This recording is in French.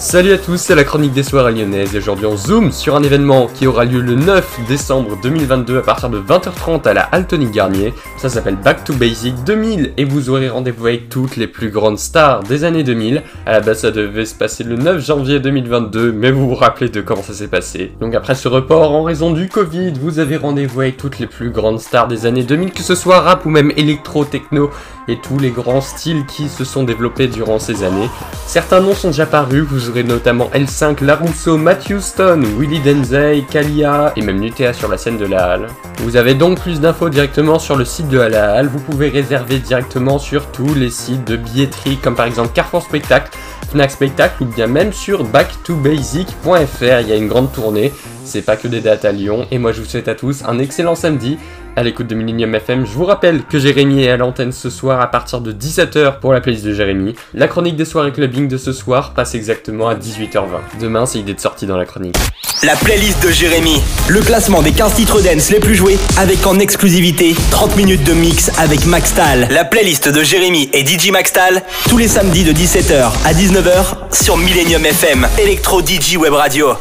Salut à tous, c'est la chronique des soirées lyonnaises et aujourd'hui on zoom sur un événement qui aura lieu le 9 décembre 2022 à partir de 20h30 à la Altony Garnier. Ça s'appelle Back to Basic 2000 et vous aurez rendez-vous avec toutes les plus grandes stars des années 2000. À la base ça devait se passer le 9 janvier 2022 mais vous vous rappelez de comment ça s'est passé. Donc après ce report en raison du Covid, vous avez rendez-vous avec toutes les plus grandes stars des années 2000 que ce soit rap ou même électro, techno et tous les grands styles qui se sont développés durant ces années. Certains noms sont déjà parus, vous aurez notamment L5, Larousseau, Matthew Stone, Willy Denzey, Kalia et même Nutea sur la scène de la Halle. Vous avez donc plus d'infos directement sur le site de la Halle, vous pouvez réserver directement sur tous les sites de billetterie comme par exemple Carrefour Spectacle, Fnac Spectacle ou bien même sur backtobasic.fr, il y a une grande tournée, c'est pas que des dates à Lyon. Et moi je vous souhaite à tous un excellent samedi à l'écoute de Millennium FM. Je vous rappelle que Jérémy est à l'antenne ce soir à partir de 17h pour la playlist de Jérémy. La chronique des soirées clubbing de ce soir passe exactement à 18h20. Demain, c'est idée de sortie dans la chronique. La playlist de Jérémy, le classement des 15 titres dance les plus joués avec en exclusivité 30 minutes de mix avec Maxtal. La playlist de Jérémy et DJ Maxtal tous les samedis de 17h à 19h sur Millennium FM, Electro DJ Web Radio.